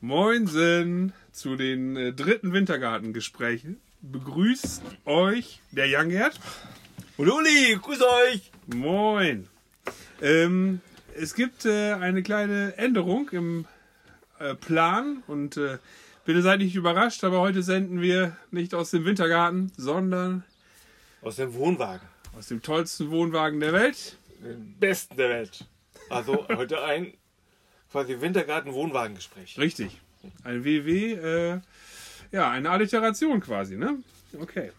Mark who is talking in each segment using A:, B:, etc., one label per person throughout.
A: Moinsen zu den äh, dritten Wintergartengesprächen. Begrüßt euch der Youngert.
B: Und Uli, grüß euch!
A: Moin. Ähm, es gibt äh, eine kleine Änderung im äh, Plan und äh, bitte seid nicht überrascht, aber heute senden wir nicht aus dem Wintergarten, sondern
B: Aus dem Wohnwagen.
A: aus dem tollsten Wohnwagen der Welt.
B: Den besten der Welt. Also heute ein quasi Wintergarten-Wohnwagengespräch.
A: Richtig. Ein WW, äh, ja, eine Alliteration quasi, ne? Okay.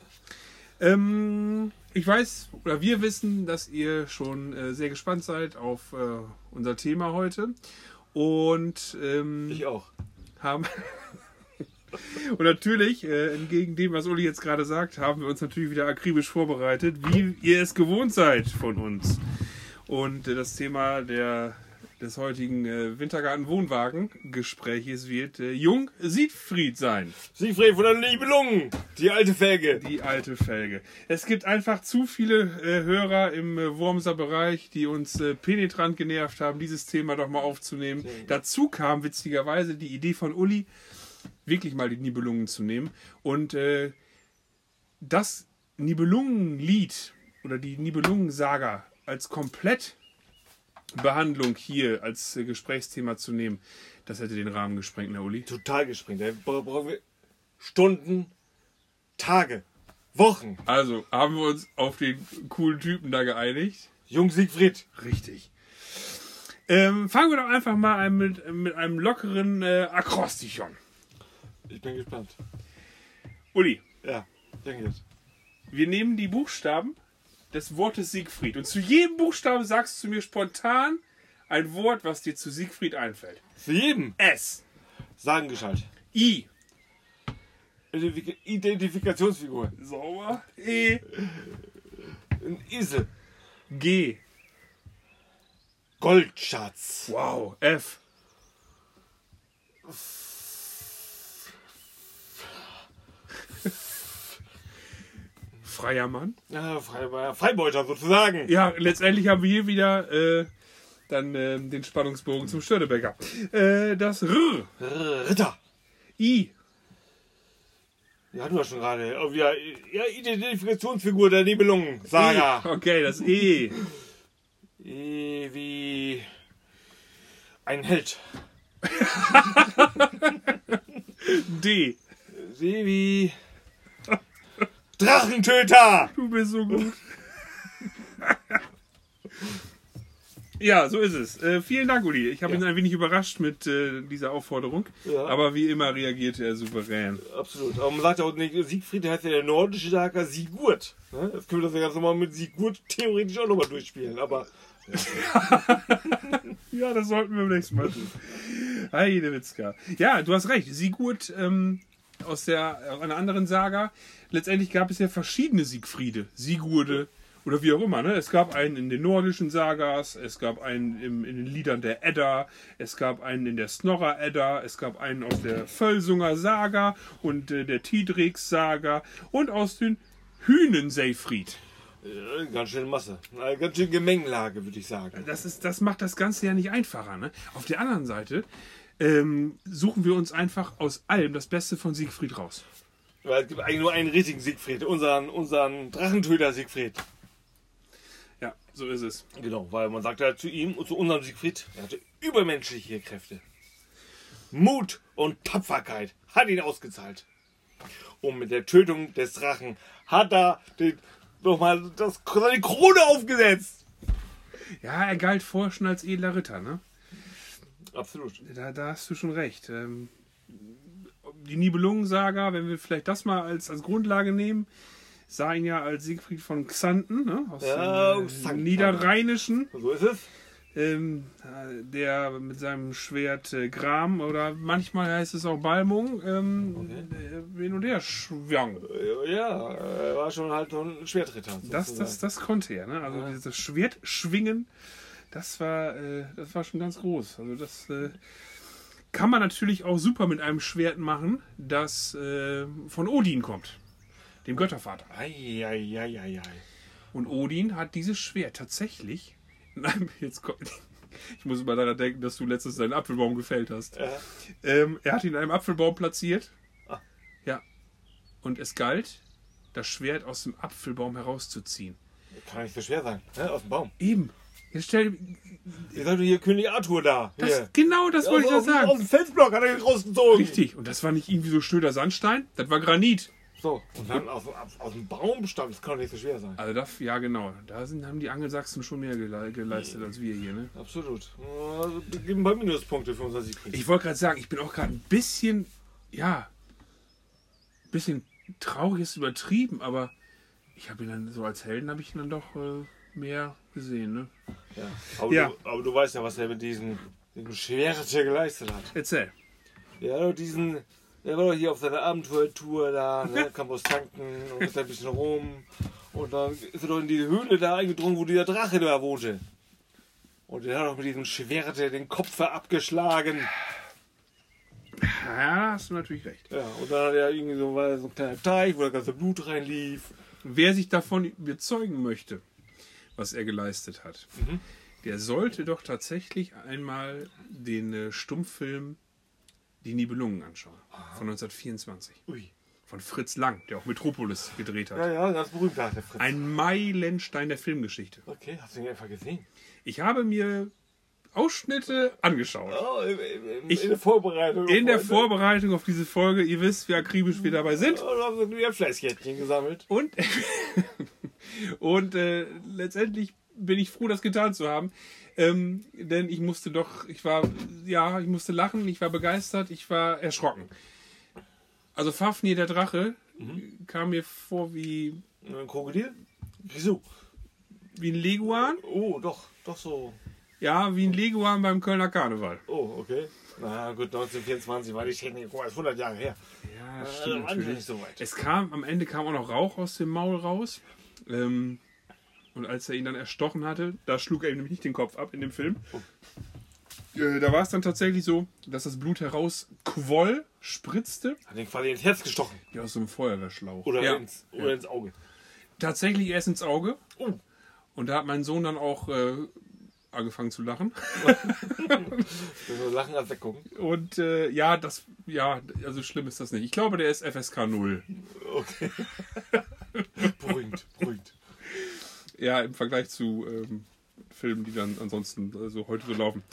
A: Ähm, ich weiß, oder wir wissen, dass ihr schon äh, sehr gespannt seid auf äh, unser Thema heute. Und ähm,
B: Ich auch.
A: haben. Und natürlich, äh, entgegen dem, was Uli jetzt gerade sagt, haben wir uns natürlich wieder akribisch vorbereitet, wie ihr es gewohnt seid von uns. Und äh, das Thema der, des heutigen äh, Wintergarten-Wohnwagen-Gespräches wird äh, Jung Siegfried sein.
B: Siegfried von der Nibelungen, die alte Felge.
A: Die alte Felge. Es gibt einfach zu viele äh, Hörer im äh, Wormser Bereich, die uns äh, penetrant genervt haben, dieses Thema doch mal aufzunehmen. Dazu kam witzigerweise die Idee von Uli, wirklich mal die Nibelungen zu nehmen. Und äh, das Nibelungenlied oder die Nibelungensaga als Komplettbehandlung hier als äh, Gesprächsthema zu nehmen, das hätte den Rahmen gesprengt, ne Uli?
B: Total gesprengt. Da bra- brauchen wir Stunden, Tage, Wochen.
A: Also haben wir uns auf den coolen Typen da geeinigt.
B: Jung Siegfried.
A: Richtig. Ähm, fangen wir doch einfach mal mit, mit einem lockeren äh, Akrostichon.
B: Ich bin gespannt.
A: Uli,
B: Ja, denke jetzt.
A: wir nehmen die Buchstaben des Wortes Siegfried und zu jedem Buchstaben sagst du mir spontan ein Wort, was dir zu Siegfried einfällt.
B: Zu jedem
A: S,
B: Sagengeschalt.
A: I,
B: Identifik Identifikationsfigur.
A: sauber, E,
B: Ein Esel.
A: G,
B: Goldschatz.
A: wow, F, Freier Mann.
B: Ja, Fre- Freibeuter sozusagen.
A: Ja, letztendlich haben wir hier wieder äh, dann äh, den Spannungsbogen zum Störtebecker. Äh, das R,
B: Ritter.
A: I,
B: Ja, hatten wir schon gerade. Oh, ja, ja, Identifikationsfigur der Nibelungen. Saga.
A: E. Okay, das E,
B: E wie ein Held.
A: D.
B: Sie wie Drachentöter.
A: Du bist so gut. Ja, so ist es. Äh, vielen Dank, Uli. Ich habe
B: Ja.
A: ihn ein wenig überrascht mit äh, dieser Aufforderung.
B: Ja.
A: Aber wie immer reagierte er souverän.
B: Absolut. Aber man sagt ja auch nicht, Siegfried heißt ja der nordische Saga Sigurd. Ne? Jetzt können wir das ja ganz normal mit Sigurd theoretisch auch nochmal durchspielen. Aber
A: Ja, das sollten wir beim nächsten Mal tun. Heide Witzka. Ja, du hast recht. Sigurd ähm, aus der aus einer anderen Saga. Letztendlich gab es ja verschiedene Siegfriede, Sigurde oder wie auch immer. Ne? Es gab einen in den nordischen Sagas, es gab einen im, in den Liedern der Edda, es gab einen in der Snorra Edda, es gab einen aus der Völsunger Saga und äh, der Tidriks Saga und aus den Hünen Seyfried.
B: äh, ganz schön Masse. Eine ganz schön Gemengelage, würde ich sagen.
A: das, ist, das macht das Ganze ja nicht einfacher. Ne? Auf der anderen Seite ähm, suchen wir uns einfach aus allem das Beste von Siegfried raus.
B: Weil es gibt eigentlich nur einen richtigen Siegfried. Unseren, unseren Drachentöter Siegfried.
A: Ja, so ist es.
B: Genau, weil man sagt ja zu ihm und zu unserem Siegfried, er hatte übermenschliche Kräfte. Mut und Tapferkeit hat ihn ausgezahlt. Und mit der Tötung des Drachen hat er den, nochmal das, seine Krone aufgesetzt.
A: Ja, er galt vorher schon als edler Ritter. Ne?
B: Absolut.
A: Da, da hast du schon recht. Ähm, die Nibelungen-Saga, wenn wir vielleicht das mal als, als Grundlage nehmen, sah ihn ja als Siegfried von Xanten, ne? aus
B: Ja,
A: dem äh,
B: Xanten.
A: Niederrheinischen.
B: So ist es.
A: ähm, der mit seinem Schwert äh, Gram oder manchmal heißt es auch Balmung ähm, äh, hin und her schwang.
B: Ja, er war schon halt so ein Schwertritter.
A: Das, das, das konnte er. Ne? Also dieses Schwert schwingen, das war, äh, das war schon ganz groß. Also das äh, kann man natürlich auch super mit einem Schwert machen, das äh, von Odin kommt, dem Göttervater.
B: Eieieiei.
A: Und Odin hat dieses Schwert tatsächlich in einem, jetzt kommt, Ich muss immer daran denken, dass du letztens deinen Apfelbaum gefällt hast.
B: Ja.
A: Ähm, er hat ihn in einem Apfelbaum platziert.
B: Ah.
A: Ja. Und es galt, das Schwert aus dem Apfelbaum herauszuziehen.
B: Kann nicht so schwer sein. Ne? Aus dem Baum.
A: Eben. Jetzt stell
B: Ihr seid doch hier König Arthur da.
A: das,
B: Hier.
A: Genau das wollte ich
B: aus
A: sagen.
B: dem Felsblock hat er den rausgezogen.
A: Richtig. Und das war nicht irgendwie so schnöder Sandstein, das war Granit.
B: So, und dann aus, aus, aus dem Baum stammt, das kann doch nicht so schwer sein.
A: Also das, ja genau. Da sind, haben die Angelsachsen schon mehr gele geleistet als wir hier, ne?
B: Absolut. Also, wir geben paar Minuspunkte für unser Siegfried.
A: Ich wollte gerade sagen, ich bin auch gerade ein bisschen, ja, ein bisschen traurig ist übertrieben, aber ich habe ihn dann so als Helden habe ich ihn dann doch äh, mehr gesehen, ne?
B: Ja. Aber,
A: Ja.
B: Du, aber du weißt ja, was er mit diesem, diesem Schwerte geleistet hat.
A: Erzähl.
B: Er doch diesen. Er war doch hier auf seiner Abenteuertour da, ne, kam aus tanken und ist da ein bisschen rum. Und dann ist er doch in die Höhle da eingedrungen, wo dieser Drache da wohnte. Und er hat doch mit diesem Schwerte den Kopf abgeschlagen.
A: Ja, da hast du natürlich recht.
B: Ja, und dann hat er irgendwie so, war so ein kleiner Teich, wo das ganze Blut reinlief.
A: Wer sich davon überzeugen möchte, was er geleistet hat,
B: Mhm.
A: der sollte doch tatsächlich einmal den äh, Stummfilm Die Nibelungen anschauen. Von 1924.
B: Ui.
A: Von Fritz Lang, der auch Metropolis gedreht hat.
B: Ja, ja, ganz berühmt der Fritz.
A: Ein Meilenstein der Filmgeschichte.
B: Okay, hast du ihn einfach gesehen?
A: Ich habe mir Ausschnitte angeschaut.
B: Oh, in, in,
A: Ich-
B: in der Vorbereitung.
A: In der. Vorbereitung auf diese Folge, ihr wisst, wie akribisch wir dabei sind.
B: Oh, da haben wir ein Fleißkärtchen gesammelt.
A: Und, und äh, letztendlich bin ich froh, das getan zu haben. Ähm, denn ich musste doch, ich war, ja, ich musste lachen, ich war begeistert, ich war erschrocken. Also Fafnir der Drache kam mir vor wie,
B: Ein Krokodil? Wieso?
A: wie ein Leguan.
B: Oh, doch, doch so.
A: Ja, wie ein Leguan beim Kölner Karneval.
B: Oh, okay. Na gut, 1924 war die Technik, mal, ist 100 Jahre her.
A: Ja,
B: Äh, wir nicht so.
A: Es kam, am Ende kam auch noch Rauch aus dem Maul raus. Ähm, und als er ihn dann erstochen hatte, da schlug er ihm nämlich nicht den Kopf ab in dem Film. Äh, da war es dann tatsächlich so, dass das Blut herausquoll, spritzte,
B: Hat ihn quasi ins Herz gestochen.
A: wie aus so einem Feuerwehrschlauch.
B: Oder,
A: ja,
B: ins, oder ins Auge.
A: tatsächlich erst ins Auge.
B: Oh.
A: Und da hat mein Sohn dann auch äh, angefangen zu lachen.
B: Nur lachen als weggucken.
A: Und äh, ja, das, ja, also schlimm ist das nicht. Ich glaube, der ist FSK 0.
B: Okay. beruhigt, beruhigt.
A: Ja, im Vergleich zu ähm, Filmen, die dann ansonsten so heute so laufen.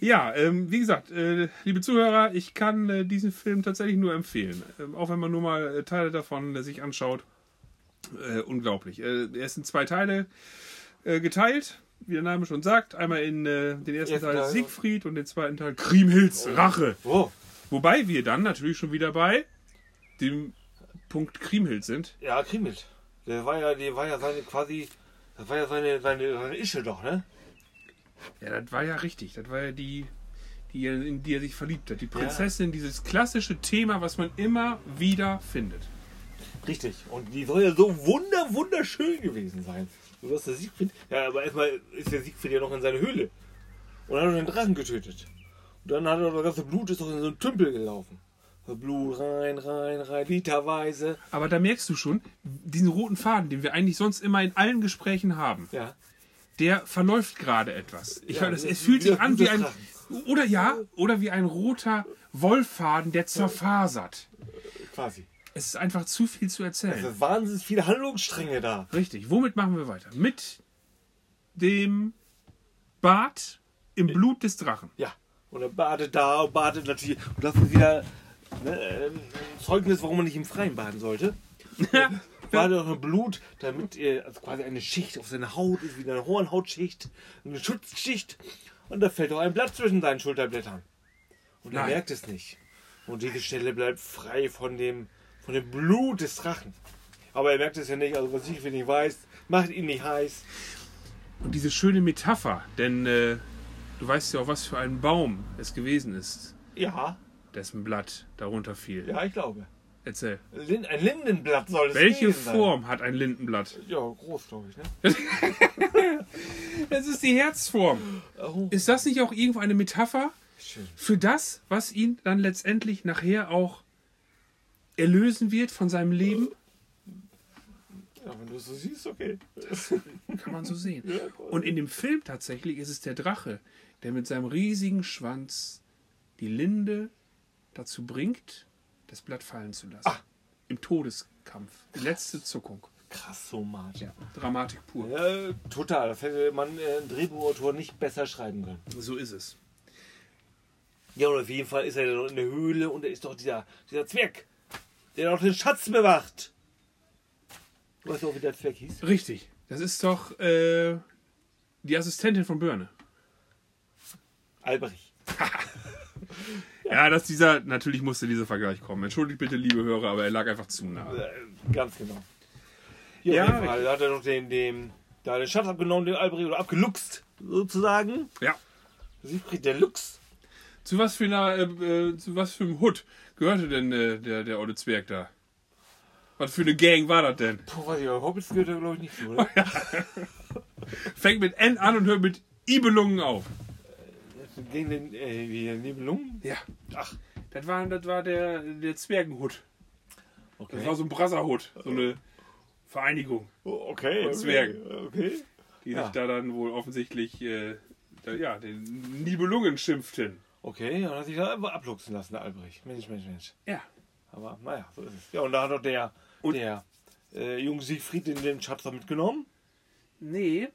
A: Ja, ähm, wie gesagt, äh, liebe Zuhörer, ich kann äh, diesen Film tatsächlich nur empfehlen. Ähm, auch wenn man nur mal äh, Teile davon äh, sich anschaut. Äh, unglaublich. Er ist in zwei Teile geteilt, wie der Name schon sagt. Einmal in äh, den ersten Teil. Siegfried und den zweiten Teil Kriemhilds Rache.
B: Oh,
A: Wobei wir dann natürlich schon wieder bei dem Punkt Kriemhild sind.
B: ja, Kriemhild. Der war ja, der war ja seine quasi, das war ja seine, seine, seine Ische doch, ne?
A: Ja, das war ja richtig. Das war ja die, die in die er sich verliebt hat. Die Prinzessin, dieses klassische Thema, was man immer wieder findet.
B: Richtig. Und die soll ja so wunder, wunderschön gewesen sein. So dass der Siegfried. Ja, aber erstmal ist der Siegfried ja noch in seine Höhle. Und hat er den Drachen getötet. Und dann hat er das ganze Blut ist doch in so einen Tümpel gelaufen. Blut rein, rein, rein, literweise.
A: Aber da merkst du schon, diesen roten Faden, den wir eigentlich sonst immer in allen Gesprächen haben,
B: Ja.
A: der verläuft gerade etwas. Ich
B: Ja,
A: höre, das, es fühlt sich an wie ein. Oder ja, oder wie ein roter Wollfaden, der zerfasert.
B: Quasi.
A: Es ist einfach zu viel zu
B: Es
A: erzählen.
B: sind wahnsinnig viele Handlungsstränge da.
A: Richtig. Womit machen wir weiter? Mit dem Bad im Blut des Drachen.
B: Ja. Und er badet da und badet natürlich. Und das ist wieder ne, ein Zeugnis, warum man nicht im Freien baden sollte. Badet auch mit Blut, damit er also quasi eine Schicht auf seiner Haut ist, wie eine Hornhautschicht, eine Schutzschicht. Und da fällt auch ein Blatt zwischen seinen Schulterblättern. Und er
A: Nein.
B: merkt es nicht. Und diese Stelle bleibt frei von dem, von dem Blut des Drachen. Aber er merkt es ja nicht, also was ich nicht weiß, macht ihn nicht heiß.
A: Und diese schöne Metapher, denn äh, du weißt ja auch, was für ein Baum es gewesen ist,
B: Ja,
A: dessen Blatt darunter fiel.
B: ja, ich glaube.
A: Erzähl.
B: Lin ein Lindenblatt soll es
A: Welche
B: sein.
A: Form hat ein Lindenblatt?
B: Ja, groß, glaube ich, ne?
A: Das ist die Herzform.
B: Oh,
A: Ist das nicht auch irgendwo eine Metapher
B: schön.
A: für das, was ihn dann letztendlich nachher auch erlösen wird von seinem Leben?
B: Ja, wenn du es so siehst, okay.
A: Kann man so sehen. Und in dem Film tatsächlich ist es der Drache, der mit seinem riesigen Schwanz die Linde dazu bringt, das Blatt fallen zu lassen.
B: Ah.
A: Im Todeskampf. Die letzte Zuckung.
B: Krass, so Martin.
A: Ja. Dramatik pur.
B: Ja, total. Das hätte man äh, ein Drehbuchautor nicht besser schreiben können.
A: So ist es.
B: Ja, und auf jeden Fall ist er dann in der Höhle und da ist doch dieser, dieser Zwerg, der doch den Schatz bewacht. Weißt du auch, wie der Zwerg hieß?
A: Richtig. Das ist doch äh, die Assistentin von Börne.
B: Alberich.
A: Ja, dass dieser, natürlich musste dieser Vergleich kommen. Entschuldigt bitte, liebe Hörer, aber er lag einfach zu nah.
B: Äh, ganz genau. Ja,
A: Ja,
B: auf jeden Fall. Da hat er doch den, den, da den Schatz abgenommen, den Alberich, oder abgeluchst, sozusagen.
A: Ja.
B: Siegfried der Luchs.
A: Zu was für einer, äh, äh, zu was für einem Hut gehörte denn äh, der, der olle Zwerg da? Was für eine Gang war das denn?
B: Puh, weiß ich, Hobbits gehört er, glaube ich, nicht so, oder?
A: Fängt mit N an und hört mit Ibelungen auf.
B: Gegen den, äh, wie, Nibelungen?
A: Ja.
B: Ach,
A: Das war, das war der, der Zwergenhut.
B: okay.
A: Das war so ein Brasserhut. So eine Vereinigung,
B: Oh, okay.
A: Und
B: okay.
A: Zwerge.
B: Okay.
A: die
B: Ja.
A: sich da dann wohl offensichtlich äh, da, ja, den Nibelungen schimpften.
B: Okay, und hat sich da einfach abluchsen lassen, der Albrecht. Mensch, Mensch, Mensch.
A: Ja.
B: Aber naja, so ist es. Ja, und da hat doch der,
A: Und-
B: der äh, junge Siegfried den, den Schatz da mitgenommen.
A: Nee,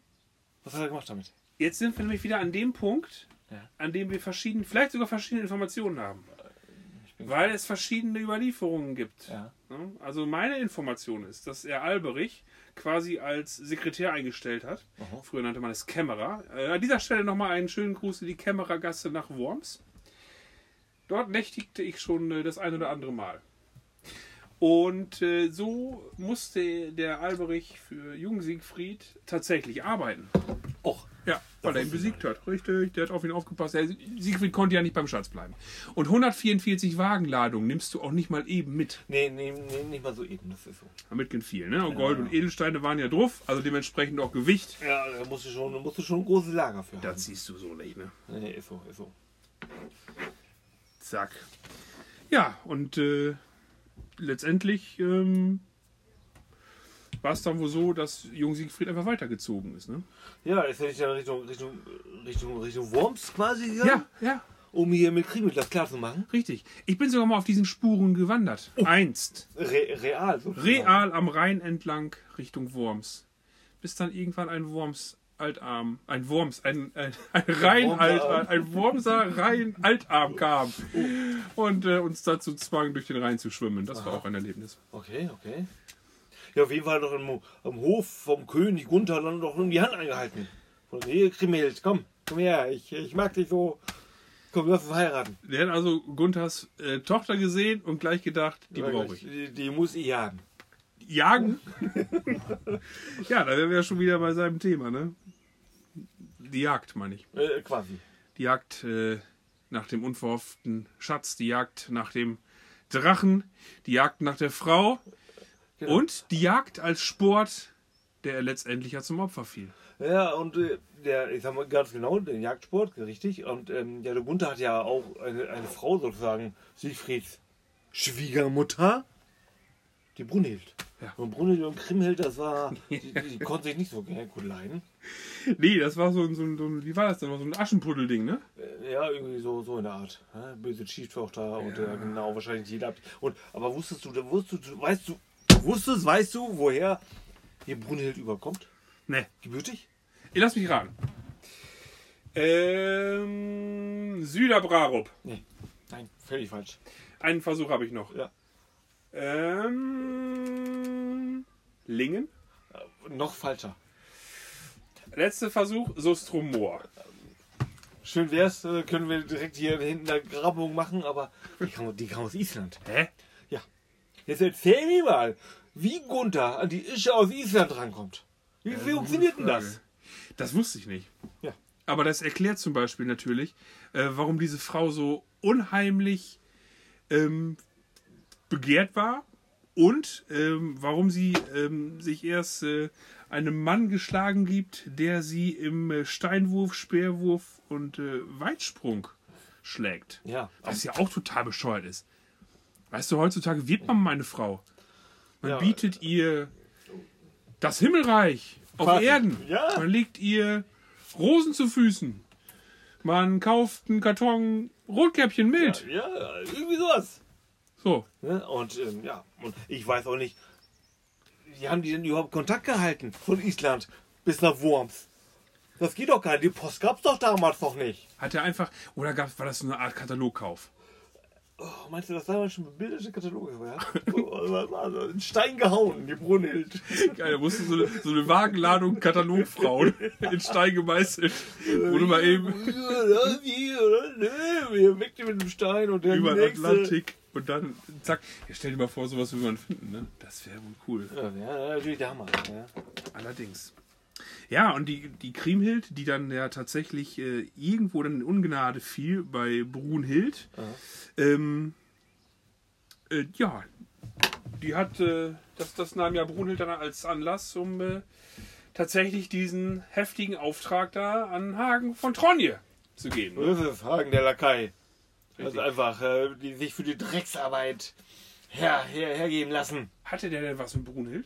B: Was hat er gemacht damit?
A: jetzt sind wir nämlich wieder an dem Punkt,
B: Ja.
A: an dem wir verschiedene, vielleicht sogar verschiedene Informationen haben. Weil es verschiedene Überlieferungen gibt.
B: Ja.
A: Ne? Also meine Information ist, dass er Alberich quasi als Sekretär eingestellt hat.
B: Aha.
A: Früher nannte man es Kämmerer. Äh, an dieser Stelle nochmal einen schönen Gruß in die Kämmerergasse nach Worms. Dort nächtigte ich schon äh, das ein oder andere Mal. Und äh, so musste der Alberich für Jung Siegfried tatsächlich arbeiten. Ja, weil er ihn besiegt hat. Richtig, der hat auf ihn aufgepasst. Der Siegfried konnte ja nicht beim Schatz bleiben. Und 144 Wagenladungen nimmst du auch nicht mal eben mit.
B: nee, nee, nee, nicht mal so eben, das ist so.
A: Da mitgehen viel, ne? Und Gold und Edelsteine waren ja drauf, also dementsprechend auch Gewicht.
B: Ja, da musst du schon, musst du schon ein großes Lager für haben.
A: Das siehst du so nicht, ne?
B: Nee, ist so, ist so.
A: Zack. Ja, und äh, letztendlich ähm, war es dann wohl so, dass Jung Siegfried einfach weitergezogen ist, ne?
B: Ja, ist er nicht dann Richtung, Richtung, Richtung, Richtung Worms quasi gegangen?
A: Ja, ja,
B: Um hier mit Kriegmittel klar zu machen?
A: richtig. Ich bin sogar mal auf diesen Spuren gewandert. Einst.
B: Re real, so.
A: Real am Rhein entlang Richtung Worms. Bis dann irgendwann ein Worms Altarm, ein Worms, ein, ein, ein Rhein
B: Wormser
A: Altarm,
B: Arm.
A: ein Wormser Rhein Altarm kam und äh, uns dazu zwang, durch den Rhein zu schwimmen. Das war auch ein Erlebnis.
B: Okay, okay. Ja, auf jeden Fall doch im, am Hof vom König Gunther dann doch um die Hand angehalten. Von hier, Kriemhild, komm, komm her, ich, ich mag dich so. Komm, lass uns heiraten.
A: Der hat also Gunthers äh, Tochter gesehen und gleich gedacht, die brauche ich.
B: Die, die muss ich jagen.
A: Jagen? ja, da wären wir ja schon wieder bei seinem Thema, ne? Die Jagd, meine ich.
B: Äh, quasi.
A: Die Jagd äh, nach dem unverhofften Schatz, die Jagd nach dem Drachen, die Jagd nach der Frau
B: Genau.
A: und die Jagd als Sport, der letztendlich ja zum Opfer fiel.
B: Ja, und äh, der, ich sag mal ganz genau, den Jagdsport, richtig. Und ähm, ja, der Gunther hat ja auch eine, eine Frau sozusagen, Siegfrieds Schwiegermutter, die Brunhild.
A: Ja.
B: Und Brunhild und Kriemhild, das war, die, die konnten sich nicht so gerne gut leiden.
A: Nee, das war so ein, so ein, so ein wie war das denn, so ein Aschenputtelding, ne?
B: Äh, Ja, irgendwie so, so in der Art. Ja, böse Schieftochter und ja, genau, wahrscheinlich jeder. Und, aber wusstest du, wusstest du, weißt du, wusstest, weißt du, woher hier Brunhild überkommt?
A: Ne.
B: Gebürtig?
A: Ihr lasst mich raten. Ähm, Süderbrarup.
B: Nee. Nein, völlig falsch.
A: Einen Versuch habe ich noch.
B: Ja.
A: Ähm, Lingen.
B: Äh, noch falscher.
A: Letzter Versuch, Sostromor.
B: Schön wär's, äh, können wir direkt hier hinten eine Grabung machen, aber die kam, die kam aus Island.
A: Hä?
B: Jetzt erzähl mir mal, wie Gunther an die Ische aus Island rankommt. Wie, wie funktioniert denn das?
A: Das wusste ich nicht.
B: Ja.
A: Aber das erklärt zum Beispiel natürlich, äh, warum diese Frau so unheimlich ähm, begehrt war und ähm, warum sie ähm, sich erst äh, einem Mann geschlagen gibt, der sie im äh, Steinwurf, Speerwurf und äh, Weitsprung schlägt.
B: Ja,
A: Was ja auch total bescheuert ist. Weißt du, heutzutage wird man meine Frau. Man
B: Ja.
A: bietet ihr das Himmelreich auf
B: Quasi.
A: Erden.
B: Ja.
A: Man legt ihr Rosen zu Füßen. Man kauft einen Karton Rotkäppchen mit.
B: Ja, ja, irgendwie sowas.
A: So.
B: Ne? Und ähm, ja, und ich weiß auch nicht, wie haben die denn überhaupt Kontakt gehalten von Island bis nach Worms? Das geht doch gar nicht. Die Post gab's doch damals noch nicht.
A: Hat er einfach, oder gab, war das so eine Art Katalogkauf?
B: Oh, meinst du, das damals schon bebilderte Kataloge? Ja? Oh, das? In Stein gehauen, die Brunhild.
A: Geil, da musste so eine, so eine Wagenladung Katalogfrauen in Stein gemeißelt. Wurde mal eben
B: wir weg die mit dem Stein und der
A: über den. Atlantik und dann zack. Ja, stell dir mal vor, sowas würde man finden, ne? Das wäre wohl cool.
B: Ja, ja, natürlich Hammer. Ja.
A: Allerdings. Ja, und die, die Kriemhild, die dann ja tatsächlich äh, irgendwo dann in Ungnade fiel bei Brunhild, ähm, äh, ja, die hat, äh, das, das nahm ja Brunhild dann als Anlass, um äh, tatsächlich diesen heftigen Auftrag da an Hagen von Tronje zu geben. Ne?
B: Das ist Hagen der Lakai. Das ist
A: Richtig.
B: einfach, äh, die sich für die Drecksarbeit her, her, hergeben lassen.
A: Hatte der denn was mit Brunhild?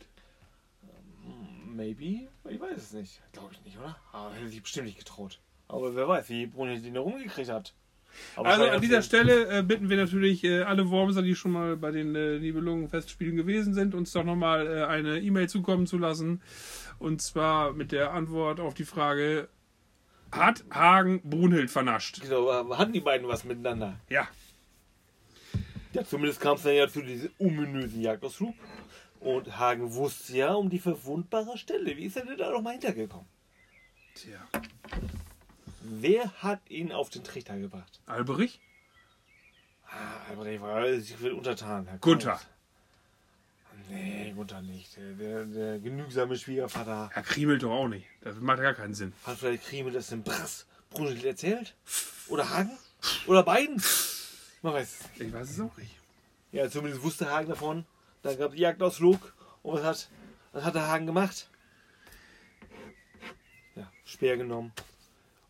B: Maybe? Ich weiß es nicht. Glaube ich nicht, oder? Aber hätte sich bestimmt nicht getraut. Aber wer weiß, wie Brunhild ihn da rumgekriegt hat. Aber
A: Also an dieser Stelle äh, bitten wir natürlich äh, alle Wormser, die schon mal bei den äh, Nibelungen-Festspielen gewesen sind, uns doch nochmal äh, eine E-Mail zukommen zu lassen. Und zwar mit der Antwort auf die Frage: Hat Hagen Brunhild vernascht?
B: Genau, hatten die beiden was miteinander?
A: Ja.
B: Ja, zumindest kam es dann ja zu diesem ominösen Jagdausflug. Und Hagen wusste ja um die verwundbare Stelle. Wie ist er denn da noch mal hintergekommen?
A: Tja.
B: Wer hat ihn auf den Trichter gebracht?
A: Alberich?
B: Ah, aber der war Siegfried untertan. Herr
A: Gunther.
B: Kraus. Nee, Gunther nicht. Der, der, genügsame Schwiegervater
A: Herr Kriemel doch auch nicht. Das macht gar keinen Sinn.
B: hat vielleicht Kriemel das dem Brass Brunhild erzählt? Oder Hagen? Oder beiden? Man weiß es.
A: Ich weiß es auch nicht.
B: Ja, zumindest wusste Hagen davon. Dann gab es Jagdausflug. Und was hat, was hat der Hagen gemacht? Ja, Speer genommen.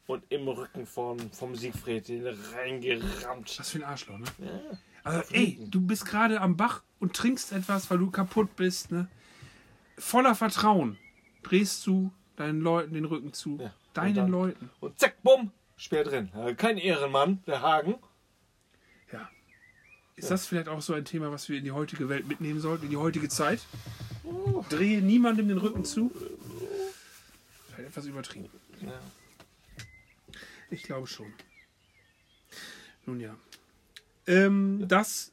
B: Und im Rücken von, vom Siegfried den reingerammt.
A: Was für ein Arschloch, ne?
B: Ja.
A: Also, ey, du bist gerade am Bach und trinkst etwas, weil du kaputt bist, ne? Voller Vertrauen drehst du deinen Leuten den Rücken zu.
B: Ja, und
A: Deinen
B: dann-
A: Leuten.
B: Und zack, bumm, Speer drin. Ja, Kein Ehrenmann, der Hagen.
A: Ist das vielleicht auch so ein Thema, was wir in die heutige Welt mitnehmen sollten, in die heutige Zeit? Drehe niemandem den Rücken zu? Vielleicht etwas übertrieben.
B: Ja.
A: Ich glaube schon. Nun ja. Ähm, Dass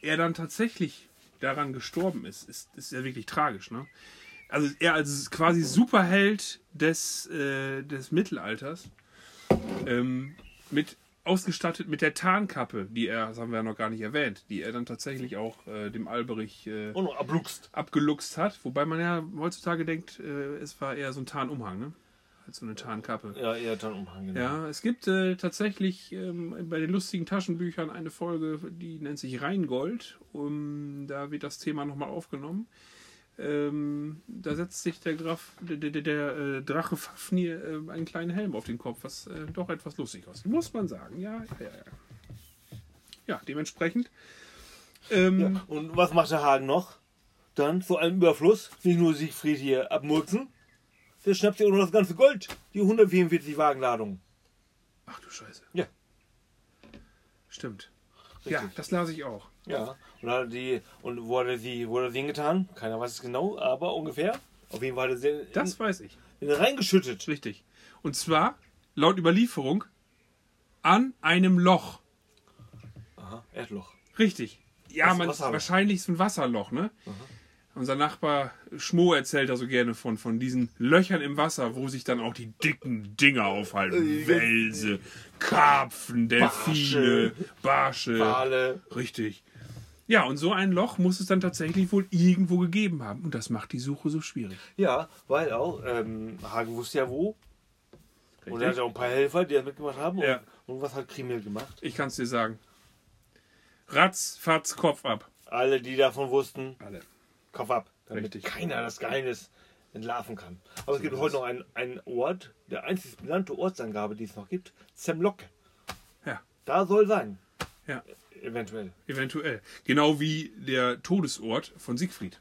A: er dann tatsächlich daran gestorben ist, ist, ist ja wirklich tragisch. Ne? Also er als quasi Superheld des, äh, des Mittelalters ähm, mit ausgestattet mit der Tarnkappe, die er, das haben wir ja noch gar nicht erwähnt, die er dann tatsächlich auch äh, dem Alberich äh,
B: abluchst.
A: abgeluchst hat. Wobei man ja heutzutage denkt, äh, es war eher so ein Tarnumhang, ne? Als so eine Tarnkappe.
B: Ja, eher dann Umhang. Genau.
A: Ja, es gibt äh, tatsächlich ähm, bei den lustigen Taschenbüchern eine Folge, die nennt sich Rheingold. Um, da wird das Thema nochmal aufgenommen. Ähm, da setzt sich der, Graf, der, der, der äh, Drache Fafnir äh, einen kleinen Helm auf den Kopf, was äh, doch etwas lustig aussieht. Muss man sagen. Ja, ja, ja. Ja, ja dementsprechend. Ähm,
B: Ja. Und was macht der Hagen noch? Dann zu einem Überfluss, nicht nur Siegfried hier abmurksen, der schnappt sich auch noch das ganze Gold, die 144 Wagenladungen.
A: Ach du Scheiße.
B: Ja.
A: Stimmt.
B: Richtig.
A: Ja, das las ich auch.
B: Ja. Und, hat die, und wo hat er sie, wo hat er sie hingetan? Keiner weiß es genau, aber ungefähr. Auf jeden Fall hat er sie in,
A: Das weiß ich.
B: in, reingeschüttet.
A: Richtig. Und zwar, laut Überlieferung, an einem Loch.
B: Aha, Erdloch.
A: Richtig. Ja,
B: Das
A: man,
B: Wasserloch.
A: wahrscheinlich so ein Wasserloch, ne? Unser Nachbar Schmo erzählt da so gerne von, von diesen Löchern im Wasser, wo sich dann auch die dicken Dinger aufhalten. Welse, Karpfen, Delfine, Barsche.
B: Wale.
A: Richtig. Ja, und so ein Loch muss es dann tatsächlich wohl irgendwo gegeben haben. Und das macht die Suche so schwierig.
B: Ja, weil auch, ähm, Hagen wusste ja wo. Und er hatte auch ein paar Helfer, die das mitgemacht haben. Und,
A: Ja.
B: und was hat Krimel gemacht?
A: Ich kann es dir sagen. Ratz, fatz, Kopf ab.
B: Alle, die davon wussten,
A: Alle.
B: Kopf ab, damit
A: Richtig.
B: keiner das Geheimnis entlarven kann. Aber es gibt heute noch einen, einen Ort, der einzig benannte Ortsangabe, die es noch gibt, Zemlocke.
A: Ja,
B: Da soll sein,
A: ja,
B: eventuell.
A: eventuell. Genau wie der Todesort von Siegfried.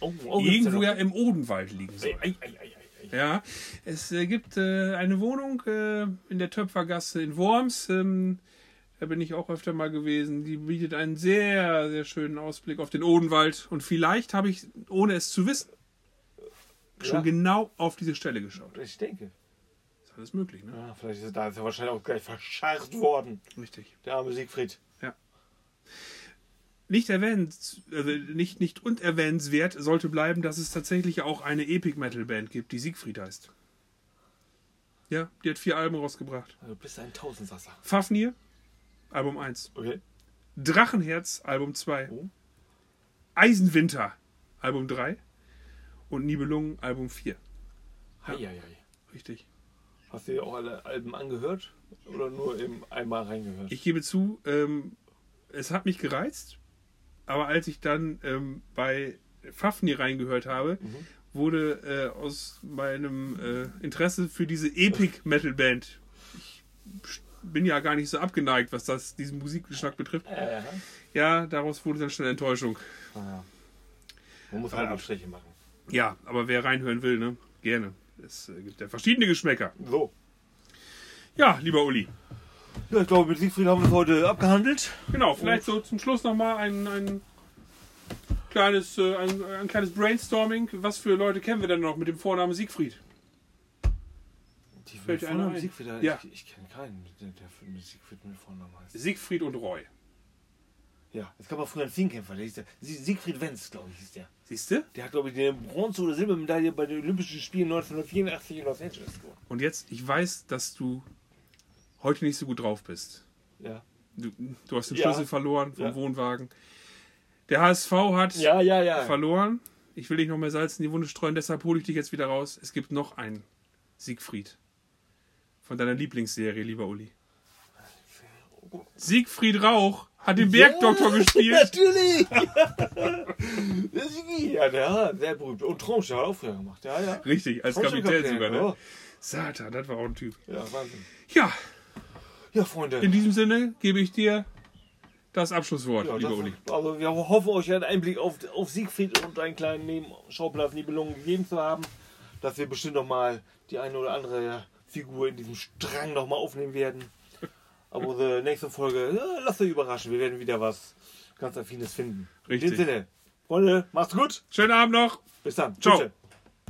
B: Oh, oh,
A: Irgendwo ja im Odenwald liegen soll.
B: Ei, ei, ei.
A: Ja, es äh, gibt äh, eine Wohnung äh, in der Töpfergasse in Worms. Ähm, da bin ich auch öfter mal gewesen. Die bietet einen sehr, sehr schönen Ausblick auf den Odenwald. Und vielleicht habe ich, ohne es zu wissen, schon
B: Ja.
A: genau auf diese Stelle geschaut.
B: Ich denke.
A: Ist alles möglich, ne?
B: Ja, vielleicht ist er da ist er wahrscheinlich auch gleich verscharrt worden.
A: Richtig.
B: Der arme Siegfried.
A: Nicht erwähnt, also nicht, nicht unerwähnenswert sollte bleiben, dass es tatsächlich auch eine Epic Metal Band gibt, die Siegfried heißt. Ja, die hat vier Alben rausgebracht.
B: Du bist ein Tausendsasser.
A: Fafnir, Album 1.
B: Okay.
A: Drachenherz, Album 2.
B: Oh.
A: Eisenwinter, Album 3. Und Nibelungen, Album 4.
B: Heieiei.
A: Richtig.
B: Hast du dir auch alle Alben angehört? Oder nur eben einmal reingehört?
A: Ich gebe zu, ähm, es hat mich gereizt, aber als ich dann ähm, bei Fafnir reingehört habe, wurde äh, aus meinem äh, Interesse für diese Epic Metal Band, ich bin ja gar nicht so abgeneigt, was das diesen Musikgeschmack betrifft,
B: äh,
A: ja, daraus wurde dann schnell Enttäuschung.
B: ja. Man muss halt Abstriche machen.
A: Ja, aber wer reinhören will, ne, gerne. Es äh, gibt ja verschiedene Geschmäcker.
B: So.
A: Ja, lieber Uli.
B: Ja, ich glaube, mit Siegfried haben wir es heute abgehandelt.
A: Genau, vielleicht so zum Schluss nochmal ein, ein, kleines, äh, ein, ein kleines Brainstorming. Was für Leute kennen wir denn noch mit dem Vornamen Siegfried?
B: Die
A: Fällt dir einer
B: Vornamen
A: ein?
B: Siegfried,
A: Ja.
B: ich, ich kenne keinen, der, der mit Siegfried mit Vornamen heißt.
A: Siegfried und Roy.
B: Ja, es gab auch früher einen Zehnkämpfer, der hieß der. Sie- Siegfried Wenz, glaube ich, hieß der.
A: Siehst du?
B: Der hat, glaube ich, die Bronze- oder Silbermedaille bei den Olympischen Spielen 1984 in Los Angeles gewonnen.
A: Und jetzt, ich weiß, dass du heute nicht so gut drauf bist.
B: Ja.
A: Du, du hast den
B: Ja.
A: Schlüssel verloren vom
B: Ja.
A: Wohnwagen. Der HSV hat
B: Ja, ja, ja.
A: verloren. Ich will dich noch mehr Salz in die Wunde streuen, deshalb hole ich dich jetzt wieder raus. Es gibt noch einen Siegfried. Von deiner Lieblingsserie, lieber Uli. Siegfried Rauch hat den Bergdoktor gespielt.
B: Natürlich! ja, der, der berühmt. Und Traumschiff hat auch früher gemacht. Ja, ja.
A: Richtig, als
B: Traumschiff
A: Kapitän sogar, ne?
B: Ja,
A: Satan, das war auch ein Typ.
B: ja, Wahnsinn.
A: Ja,
B: Ja, Freunde.
A: in diesem Sinne gebe ich dir das Abschlusswort,
B: Ja,
A: lieber
B: das,
A: Uli.
B: also wir hoffen, euch einen Einblick auf, auf Siegfried und einen kleinen Nebenschauplatz Nibelungen gegeben zu haben, dass wir bestimmt noch mal die eine oder andere Figur in diesem Strang noch mal aufnehmen werden. Aber unsere nächste Folge, ja, lasst euch überraschen, wir werden wieder was ganz Affines finden.
A: Richtig.
B: In dem Sinne, Freunde, macht's gut,
A: Schönen Abend noch.
B: bis dann.
A: Ciao.
B: Tschüss.